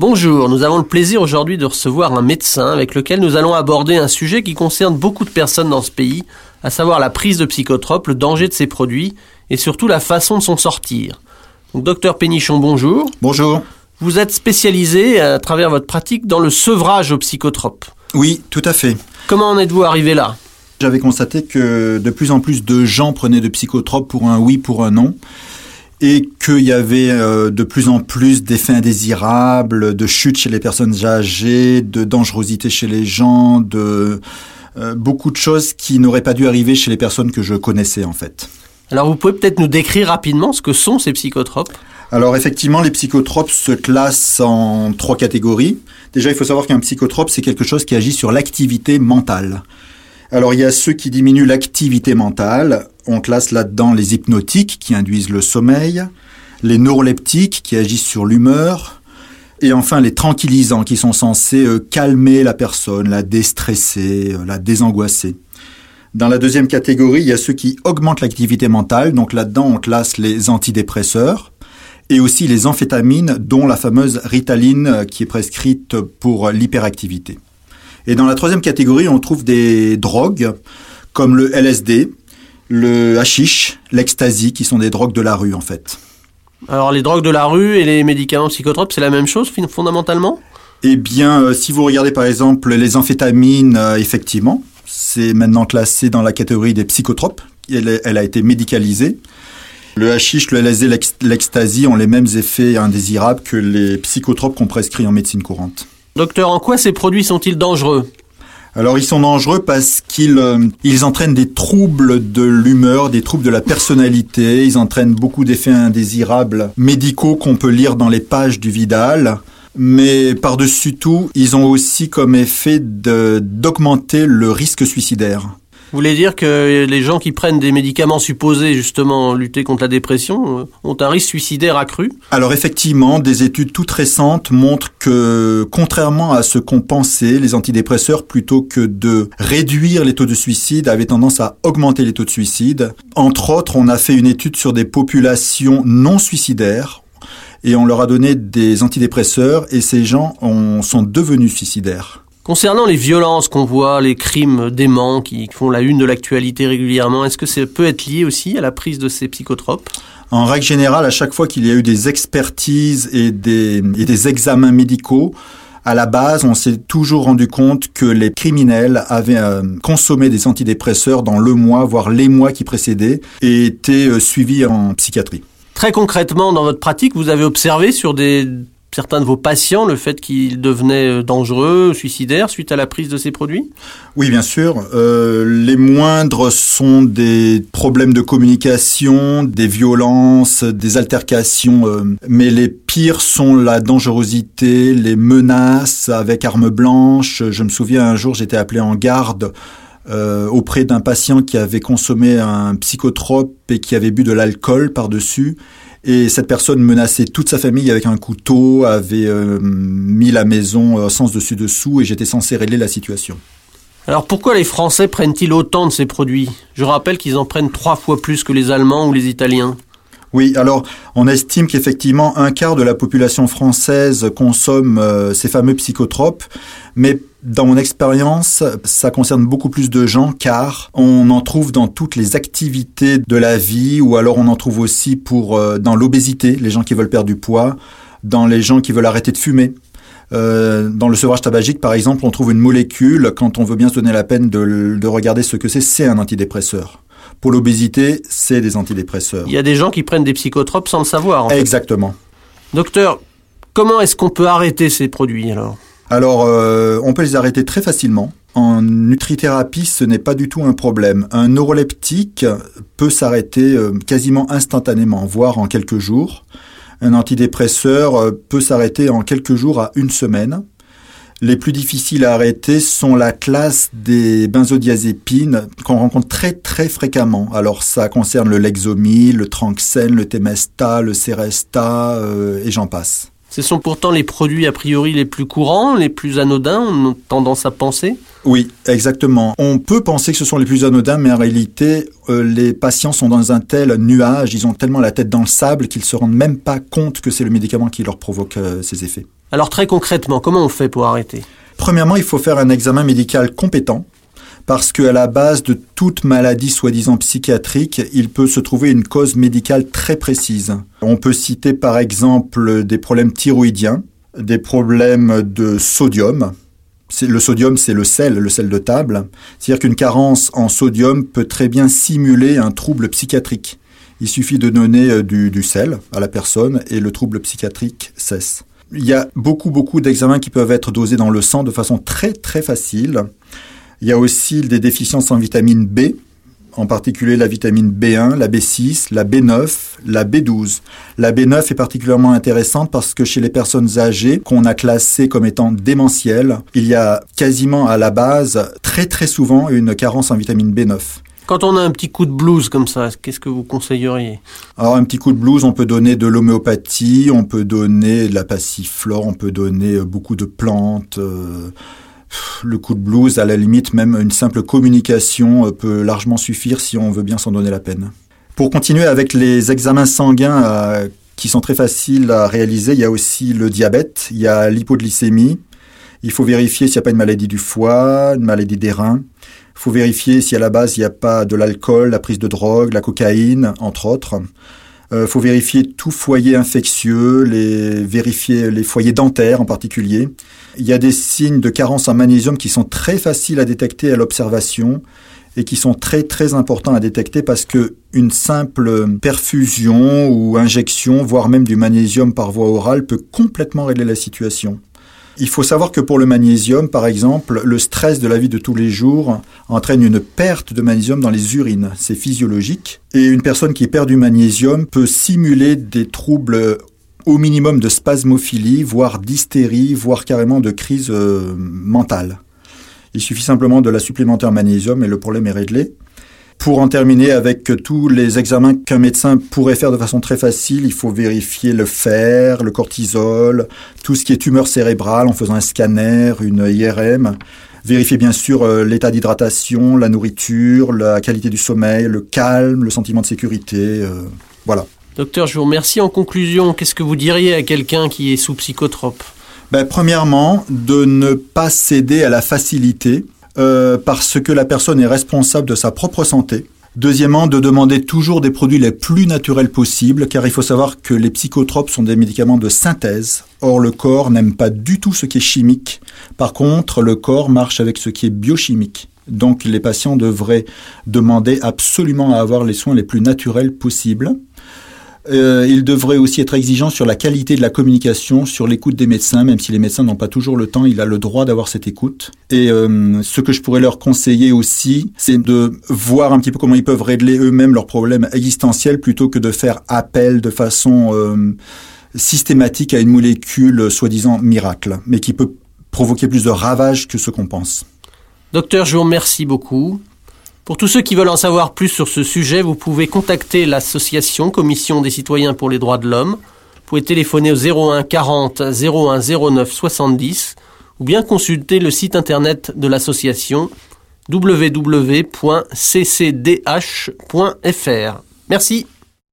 Bonjour, nous avons le plaisir aujourd'hui de recevoir un médecin avec lequel nous allons aborder un sujet qui concerne beaucoup de personnes dans ce pays, à savoir la prise de psychotropes, le danger de ces produits et surtout la façon de s'en sortir. Donc, docteur Pénichon, bonjour. Bonjour. Vous êtes spécialisé à travers votre pratique dans le sevrage aux psychotropes. Oui, tout à fait. Comment en êtes-vous arrivé là? J'avais constaté que de plus en plus de gens prenaient de psychotropes pour un oui, pour un non et qu'il y avait euh, de plus en plus d'effets indésirables, de chute chez les personnes âgées, de dangerosité chez les gens, de euh, beaucoup de choses qui n'auraient pas dû arriver chez les personnes que je connaissais en fait. Alors vous pouvez peut-être nous décrire rapidement ce que sont ces psychotropes? Alors effectivement, les psychotropes se classent en trois catégories. Déjà, il faut savoir qu'un psychotrope, c'est quelque chose qui agit sur l'activité mentale. Alors il y a ceux qui diminuent l'activité mentale. On classe là-dedans les hypnotiques qui induisent le sommeil, les neuroleptiques qui agissent sur l'humeur, et enfin les tranquillisants qui sont censés euh, calmer la personne, la déstresser, euh, la désangoisser. Dans la deuxième catégorie, il y a ceux qui augmentent l'activité mentale. Donc là-dedans, on classe les antidépresseurs et aussi les amphétamines, dont la fameuse ritaline euh, qui est prescrite pour l'hyperactivité. Et dans la troisième catégorie, on trouve des drogues comme le LSD, le hashish, l'ecstasy, qui sont des drogues de la rue en fait. Alors les drogues de la rue et les médicaments psychotropes, c'est la même chose fondamentalement? Eh bien, euh, si vous regardez par exemple les amphétamines, euh, effectivement, c'est maintenant classé dans la catégorie des psychotropes. Elle, elle a été médicalisée. Le hashish, le LSD, l'ecstasy ont les mêmes effets indésirables que les psychotropes qu'on prescrit en médecine courante. Docteur, en quoi ces produits sont-ils dangereux? Alors ils sont dangereux parce qu'ils euh, ils entraînent des troubles de l'humeur, des troubles de la personnalité, ils entraînent beaucoup d'effets indésirables médicaux qu'on peut lire dans les pages du Vidal. Mais par-dessus tout, ils ont aussi comme effet d'augmenter le risque suicidaire. Vous voulez dire que les gens qui prennent des médicaments supposés justement lutter contre la dépression euh, ont un risque suicidaire accru Alors effectivement, des études toutes récentes montrent que contrairement à ce qu'on pensait, les antidépresseurs, plutôt que de réduire les taux de suicide, avaient tendance à augmenter les taux de suicide. Entre autres, on a fait une étude sur des populations non suicidaires et on leur a donné des antidépresseurs et ces gens sont devenus suicidaires. Concernant les violences qu'on voit, les crimes déments qui font la une de l'actualité régulièrement, est-ce que ça peut être lié aussi à la prise de ces psychotropes? En règle générale, à chaque fois qu'il y a eu des expertises et des, et des examens médicaux, à la base, on s'est toujours rendu compte que les criminels avaient euh, consommé des antidépresseurs dans le mois, voire les mois qui précédaient, et étaient euh, suivis en psychiatrie. Très concrètement, dans votre pratique, vous avez observé sur des certains de vos patients le fait qu'ils devenaient euh, dangereux, suicidaires suite à la prise de ces produits? Oui, bien sûr. Euh, les moindres sont des problèmes de communication, des violences, des altercations, euh, mais les pires sont la dangerosité, les menaces avec armes blanches. Je me souviens un jour, j'étais appelé en garde. auprès d'un patient qui avait consommé un psychotrope et qui avait bu de l'alcool par-dessus et cette personne menaçait toute sa famille avec un couteau, avait euh, mis la maison euh, sens dessus dessous et j'étais censé régler la situation. Alors pourquoi les Français prennent-ils autant de ces produits? Je rappelle qu'ils en prennent trois fois plus que les Allemands ou les Italiens. Oui, alors on estime qu'effectivement un quart de la population française consomme euh, ces fameux psychotropes, mais dans mon expérience, ça concerne beaucoup plus de gens car on en trouve dans toutes les activités de la vie ou alors on en trouve aussi pour euh, dans l'obésité, les gens qui veulent perdre du poids, dans les gens qui veulent arrêter de fumer. Euh, dans le sevrage tabagique, par exemple, on trouve une molécule, quand on veut bien se donner la peine de, de regarder ce que c'est, c'est un antidépresseur. Pour l'obésité, c'est des antidépresseurs. Il y a des gens qui prennent des psychotropes sans le savoir. En Exactement. Docteur, comment est-ce qu'on peut arrêter ces produits alors? Alors, euh, on peut les arrêter très facilement. En nutrithérapie, ce n'est pas du tout un problème. Un neuroleptique peut s'arrêter euh, quasiment instantanément, voire en quelques jours. Un antidépresseur euh, peut s'arrêter en quelques jours à une semaine. Les plus difficiles à arrêter sont la classe des benzodiazépines qu'on rencontre très très fréquemment. Alors ça concerne le Lexomil, le Tranxène, le Temesta, le Seresta euh, et j'en passe. Ce sont pourtant les produits a priori les plus courants, les plus anodins, on a tendance à penser? Oui, exactement. On peut penser que ce sont les plus anodins, mais en réalité, euh, les patients sont dans un tel nuage, ils ont tellement la tête dans le sable qu'ils se rendent même pas compte que c'est le médicament qui leur provoque euh, ces effets. Alors très concrètement, comment on fait pour arrêter? Premièrement, il faut faire un examen médical compétent parce qu'à la base de toute maladie soi-disant psychiatrique, il peut se trouver une cause médicale très précise. On peut citer par exemple des problèmes thyroïdiens, des problèmes de sodium. Le sodium, c'est le sel, le sel de table. C'est-à-dire qu'une carence en sodium peut très bien simuler un trouble psychiatrique. Il suffit de donner euh, du, du sel à la personne et le trouble psychiatrique cesse. Il y a beaucoup, beaucoup d'examens qui peuvent être dosés dans le sang de façon très, très facile. Il y a aussi des déficiences en vitamine B, en particulier la vitamine B1, la B6, la B9, la B12. La B9 est particulièrement intéressante parce que chez les personnes âgées qu'on a classées comme étant démentielles, il y a quasiment à la base très très souvent une carence en vitamine B9. Quand on a un petit coup de blues comme ça, qu'est-ce que vous conseilleriez? Alors un petit coup de blues, on peut donner de l'homéopathie, on peut donner de la passiflore, on peut donner beaucoup de plantes. Euh, le coup de blues, à la limite, même une simple communication euh, peut largement suffire si on veut bien s'en donner la peine. Pour continuer avec les examens sanguins euh, qui sont très faciles à réaliser, il y a aussi le diabète, il y a l'hypoglycémie. Il faut vérifier s'il n'y a pas une maladie du foie, une maladie des reins. Faut vérifier si à la base il n'y a pas de l'alcool, la prise de drogue, la cocaïne, entre autres. Euh, faut vérifier tout foyer infectieux, les, vérifier les foyers dentaires en particulier. Il y a des signes de carence en magnésium qui sont très faciles à détecter à l'observation et qui sont très très importants à détecter parce que une simple perfusion ou injection, voire même du magnésium par voie orale, peut complètement régler la situation. Il faut savoir que pour le magnésium, par exemple, le stress de la vie de tous les jours entraîne une perte de magnésium dans les urines. C'est physiologique. Et une personne qui perd du magnésium peut simuler des troubles au minimum de spasmophilie, voire d'hystérie, voire carrément de crise euh, mentale. Il suffit simplement de la supplémenter en magnésium et le problème est réglé. Pour en terminer avec tous les examens qu'un médecin pourrait faire de façon très facile, il faut vérifier le fer, le cortisol, tout ce qui est tumeur cérébrale en faisant un scanner, une IRM. Vérifier bien sûr euh, l'état d'hydratation, la nourriture, la qualité du sommeil, le calme, le sentiment de sécurité. Euh, voilà. Docteur, je vous remercie. En conclusion, qu'est-ce que vous diriez à quelqu'un qui est sous psychotrope? Ben, Premièrement, de ne pas céder à la facilité euh, parce que la personne est responsable de sa propre santé. Deuxièmement, de demander toujours des produits les plus naturels possibles, car il faut savoir que les psychotropes sont des médicaments de synthèse. Or, le corps n'aime pas du tout ce qui est chimique. Par contre, le corps marche avec ce qui est biochimique. Donc, les patients devraient demander absolument à avoir les soins les plus naturels possibles. Euh, il devrait aussi être exigeant sur la qualité de la communication, sur l'écoute des médecins, même si les médecins n'ont pas toujours le temps, il a le droit d'avoir cette écoute. Et euh, ce que je pourrais leur conseiller aussi, c'est de voir un petit peu comment ils peuvent régler eux-mêmes leurs problèmes existentiels plutôt que de faire appel de façon euh, systématique à une molécule soi-disant miracle, mais qui peut provoquer plus de ravages que ce qu'on pense. Docteur, je vous remercie beaucoup. Pour tous ceux qui veulent en savoir plus sur ce sujet, vous pouvez contacter l'association Commission des citoyens pour les droits de l'homme. Vous pouvez téléphoner au 01 40 01 09 70 ou bien consulter le site internet de l'association www.ccdh.fr. Merci.